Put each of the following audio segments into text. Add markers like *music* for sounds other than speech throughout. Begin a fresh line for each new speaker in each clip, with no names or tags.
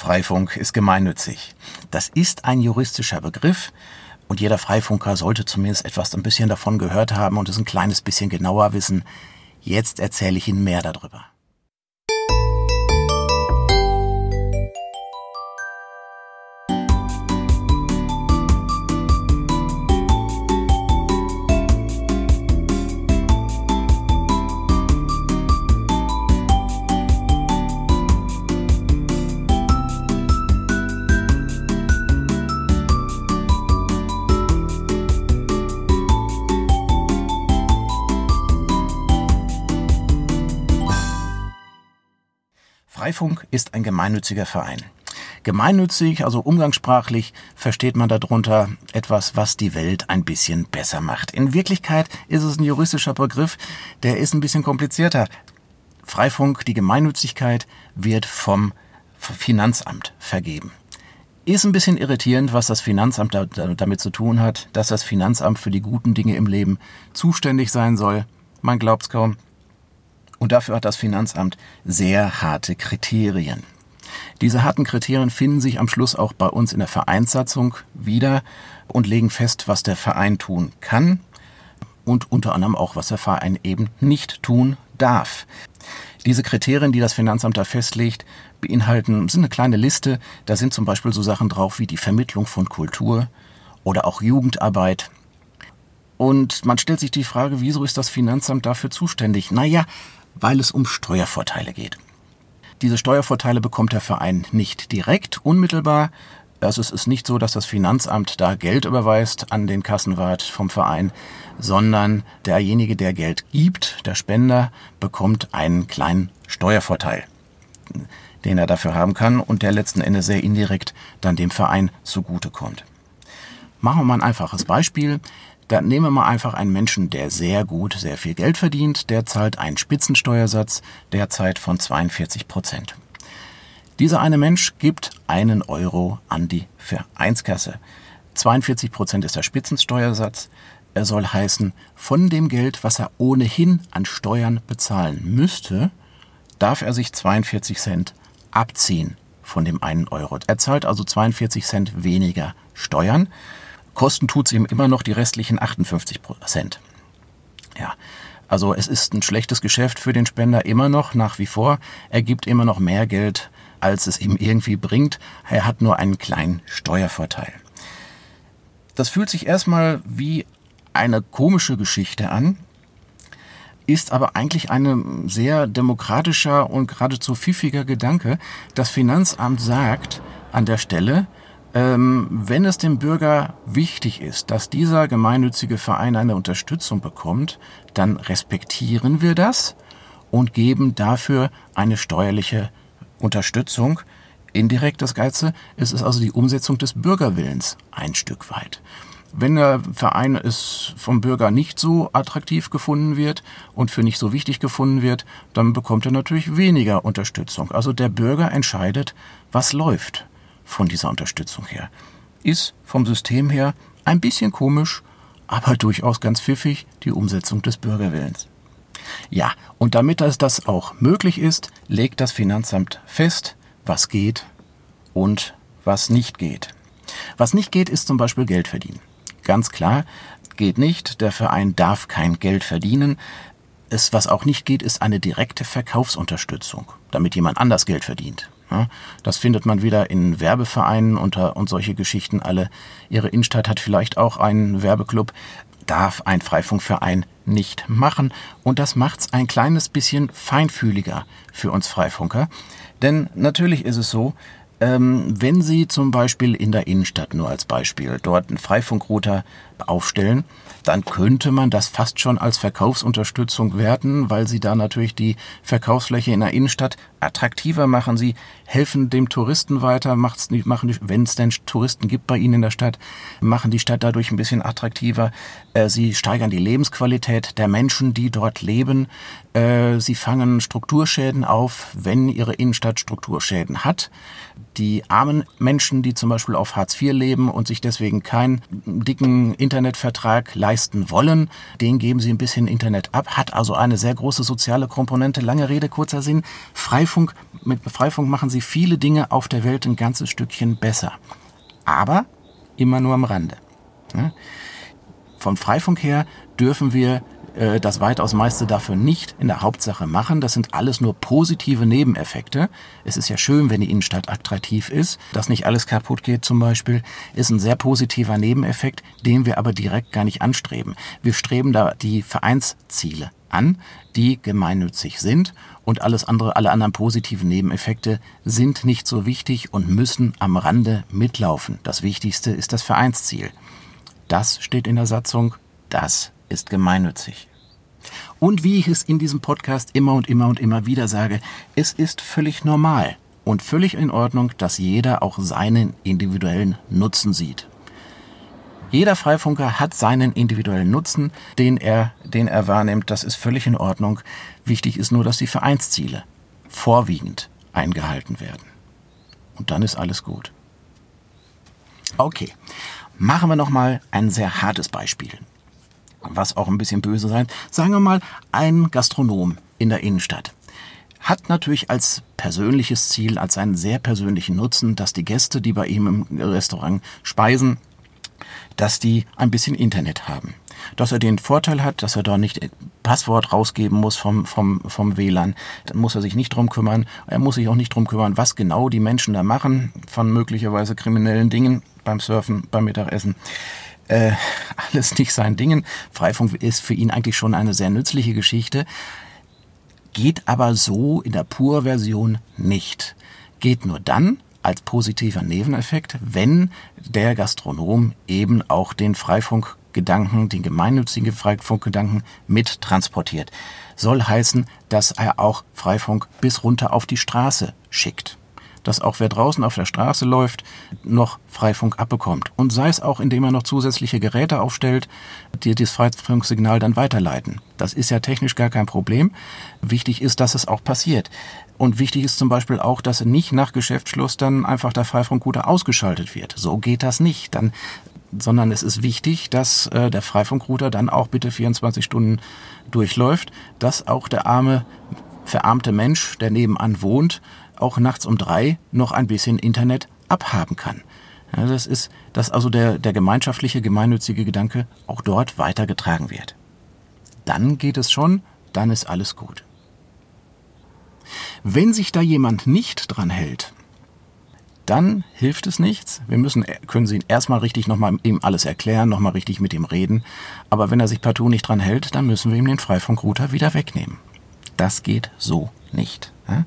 Freifunk ist gemeinnützig. Das ist ein juristischer Begriff und jeder Freifunker sollte zumindest etwas ein bisschen davon gehört haben und es ein kleines bisschen genauer wissen. Jetzt erzähle ich Ihnen mehr darüber. Freifunk ist ein gemeinnütziger Verein. Gemeinnützig, also umgangssprachlich, versteht man darunter etwas, was die Welt ein bisschen besser macht. In Wirklichkeit ist es ein juristischer Begriff, der ist ein bisschen komplizierter. Freifunk, die Gemeinnützigkeit, wird vom Finanzamt vergeben. Ist ein bisschen irritierend, was das Finanzamt damit zu tun hat, dass das Finanzamt für die guten Dinge im Leben zuständig sein soll. Man glaubt's kaum. Und dafür hat das Finanzamt sehr harte Kriterien. Diese harten Kriterien finden sich am Schluss auch bei uns in der Vereinssatzung wieder und legen fest, was der Verein tun kann und unter anderem auch, was der Verein eben nicht tun darf. Diese Kriterien, die das Finanzamt da festlegt, beinhalten, sind eine kleine Liste. Da sind zum Beispiel so Sachen drauf wie die Vermittlung von Kultur oder auch Jugendarbeit. Und man stellt sich die Frage, wieso ist das Finanzamt dafür zuständig? Naja, weil es um Steuervorteile geht. Diese Steuervorteile bekommt der Verein nicht direkt, unmittelbar. Also es ist nicht so, dass das Finanzamt da Geld überweist an den Kassenwart vom Verein, sondern derjenige, der Geld gibt, der Spender, bekommt einen kleinen Steuervorteil, den er dafür haben kann und der letzten Endes sehr indirekt dann dem Verein zugutekommt. Machen wir mal ein einfaches Beispiel. Da nehmen wir mal einfach einen Menschen, der sehr gut, sehr viel Geld verdient. Der zahlt einen Spitzensteuersatz derzeit von 42 Prozent. Dieser eine Mensch gibt einen Euro an die Vereinskasse. 42 Prozent ist der Spitzensteuersatz. Er soll heißen, von dem Geld, was er ohnehin an Steuern bezahlen müsste, darf er sich 42 Cent abziehen von dem einen Euro. Er zahlt also 42 Cent weniger Steuern. Kosten tut es ihm immer noch die restlichen 58 Prozent. Ja, also es ist ein schlechtes Geschäft für den Spender immer noch, nach wie vor. Er gibt immer noch mehr Geld, als es ihm irgendwie bringt. Er hat nur einen kleinen Steuervorteil. Das fühlt sich erstmal wie eine komische Geschichte an, ist aber eigentlich ein sehr demokratischer und geradezu pfiffiger Gedanke. Das Finanzamt sagt an der Stelle, ähm, wenn es dem Bürger wichtig ist, dass dieser gemeinnützige Verein eine Unterstützung bekommt, dann respektieren wir das und geben dafür eine steuerliche Unterstützung. Indirekt das Ganze, es ist also die Umsetzung des Bürgerwillens ein Stück weit. Wenn der Verein es vom Bürger nicht so attraktiv gefunden wird und für nicht so wichtig gefunden wird, dann bekommt er natürlich weniger Unterstützung. Also der Bürger entscheidet, was läuft von dieser Unterstützung her. Ist vom System her ein bisschen komisch, aber durchaus ganz pfiffig die Umsetzung des Bürgerwillens. Ja, und damit das, auch möglich ist, legt das Finanzamt fest, was geht und was nicht geht. Was nicht geht, ist zum Beispiel Geld verdienen. Ganz klar, geht nicht, der Verein darf kein Geld verdienen. Es, was auch nicht geht, ist eine direkte Verkaufsunterstützung, damit jemand anders Geld verdient. Das findet man wieder in Werbevereinen unter und solche Geschichten alle. Ihre Innenstadt hat vielleicht auch einen Werbeclub. Darf ein Freifunkverein nicht machen. Und das macht's ein kleines bisschen feinfühliger für uns Freifunker. Denn natürlich ist es so, ähm, wenn Sie zum Beispiel in der Innenstadt nur als Beispiel dort einen Freifunkrouter aufstellen, dann könnte man das fast schon als Verkaufsunterstützung werten, weil Sie da natürlich die Verkaufsfläche in der Innenstadt attraktiver machen. Sie helfen dem Touristen weiter, macht's nicht, machen, wenn es denn Touristen gibt bei Ihnen in der Stadt, machen die Stadt dadurch ein bisschen attraktiver. Äh, Sie steigern die Lebensqualität der Menschen, die dort leben. Äh, sie fangen Strukturschäden auf, wenn ihre Innenstadt Strukturschäden hat. Die armen Menschen, die zum Beispiel auf Hartz IV leben und sich deswegen keinen dicken Internetvertrag leisten wollen, denen geben sie ein bisschen Internet ab, hat also eine sehr große soziale Komponente. Lange Rede, kurzer Sinn. Freifunk, mit Freifunk machen sie viele Dinge auf der Welt ein ganzes Stückchen besser. Aber immer nur am Rande. Vom Freifunk her dürfen wir äh, das weitaus meiste dafür nicht in der Hauptsache machen. Das sind alles nur positive Nebeneffekte. Es ist ja schön, wenn die Innenstadt attraktiv ist. Dass nicht alles kaputt geht zum Beispiel, ist ein sehr positiver Nebeneffekt, den wir aber direkt gar nicht anstreben. Wir streben da die Vereinsziele an, die gemeinnützig sind und alles andere, alle anderen positiven Nebeneffekte sind nicht so wichtig und müssen am Rande mitlaufen. Das Wichtigste ist das Vereinsziel. Das steht in der Satzung, das ist gemeinnützig. Und wie ich es in diesem Podcast immer und immer und immer wieder sage, es ist völlig normal und völlig in Ordnung, dass jeder auch seinen individuellen Nutzen sieht. Jeder Freifunker hat seinen individuellen Nutzen, den er, den er wahrnimmt. Das ist völlig in Ordnung. Wichtig ist nur, dass die Vereinsziele vorwiegend eingehalten werden. Und dann ist alles gut. Okay, machen wir noch mal ein sehr hartes Beispiel was auch ein bisschen böse sein. Sagen wir mal, ein Gastronom in der Innenstadt hat natürlich als persönliches Ziel, als einen sehr persönlichen Nutzen, dass die Gäste, die bei ihm im Restaurant speisen, dass die ein bisschen Internet haben. Dass er den Vorteil hat, dass er da nicht Passwort rausgeben muss vom, vom, vom WLAN. Dann muss er sich nicht drum kümmern. Er muss sich auch nicht drum kümmern, was genau die Menschen da machen, von möglicherweise kriminellen Dingen beim Surfen, beim Mittagessen äh, *laughs* alles nicht sein Dingen. Freifunk ist für ihn eigentlich schon eine sehr nützliche Geschichte. Geht aber so in der Pur-Version nicht. Geht nur dann als positiver Nebeneffekt, wenn der Gastronom eben auch den Freifunkgedanken, den gemeinnützigen Freifunkgedanken mit transportiert. Soll heißen, dass er auch Freifunk bis runter auf die Straße schickt dass auch wer draußen auf der Straße läuft, noch Freifunk abbekommt. Und sei es auch, indem er noch zusätzliche Geräte aufstellt, die das Freifunksignal dann weiterleiten. Das ist ja technisch gar kein Problem. Wichtig ist, dass es auch passiert. Und wichtig ist zum Beispiel auch, dass nicht nach Geschäftsschluss dann einfach der Freifunkrouter ausgeschaltet wird. So geht das nicht. Dann sondern es ist wichtig, dass äh, der Freifunkrouter dann auch bitte 24 Stunden durchläuft, dass auch der arme, verarmte Mensch, der nebenan wohnt, auch nachts um drei noch ein bisschen Internet abhaben kann. Ja, das ist, dass also der, der gemeinschaftliche, gemeinnützige Gedanke auch dort weitergetragen wird. Dann geht es schon, dann ist alles gut. Wenn sich da jemand nicht dran hält, dann hilft es nichts. Wir müssen, können Sie ihn erstmal richtig nochmal ihm alles erklären, nochmal richtig mit ihm reden. Aber wenn er sich partout nicht dran hält, dann müssen wir ihm den Freifunkrouter wieder wegnehmen. Das geht so nicht. Ja?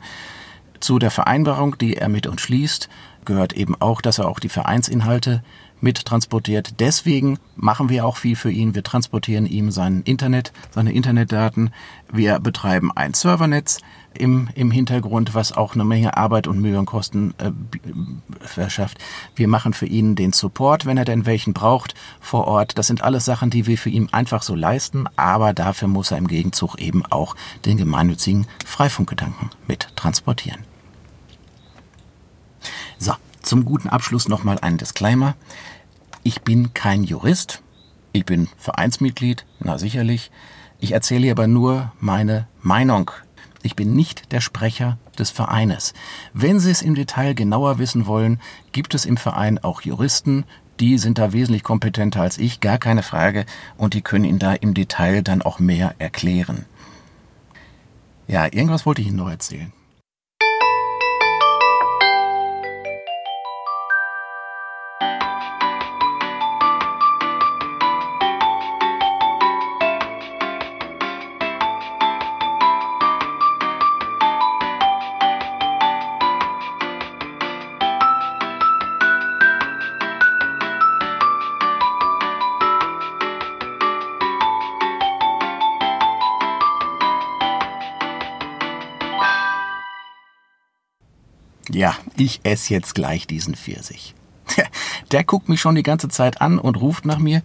Zu der Vereinbarung, die er mit uns schließt, gehört eben auch, dass er auch die Vereinsinhalte mit transportiert. Deswegen machen wir auch viel für ihn. Wir transportieren ihm sein Internet, seine Internetdaten. Wir betreiben ein Servernetz im, im Hintergrund, was auch eine Menge Arbeit und Mühe und Kosten äh, verschafft. Wir machen für ihn den Support, wenn er denn welchen braucht, vor Ort. Das sind alles Sachen, die wir für ihn einfach so leisten, aber dafür muss er im Gegenzug eben auch den gemeinnützigen Freifunkgedanken mit transportieren. Zum guten Abschluss nochmal ein Disclaimer. Ich bin kein Jurist. Ich bin Vereinsmitglied, na sicherlich. Ich erzähle aber nur meine Meinung. Ich bin nicht der Sprecher des Vereines. Wenn Sie es im Detail genauer wissen wollen, gibt es im Verein auch Juristen, die sind da wesentlich kompetenter als ich, gar keine Frage, und die können Ihnen da im Detail dann auch mehr erklären. Ja, irgendwas wollte ich Ihnen noch erzählen. Ja, ich esse jetzt gleich diesen Pfirsich. *laughs* Der guckt mich schon die ganze Zeit an und ruft nach mir.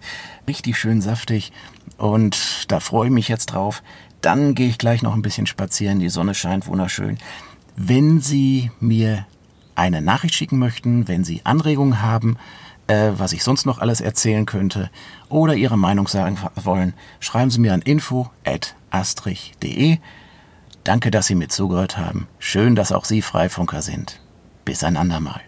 Richtig schön saftig. Und da freue ich mich jetzt drauf. Dann gehe ich gleich noch ein bisschen spazieren. Die Sonne scheint wunderschön. Wenn Sie mir eine Nachricht schicken möchten, wenn Sie Anregungen haben, äh, was ich sonst noch alles erzählen könnte oder Ihre Meinung sagen wollen, schreiben Sie mir an info.astrich.de. Danke, dass Sie mir zugehört haben. Schön, dass auch Sie Freifunker sind. Bis ein andermal.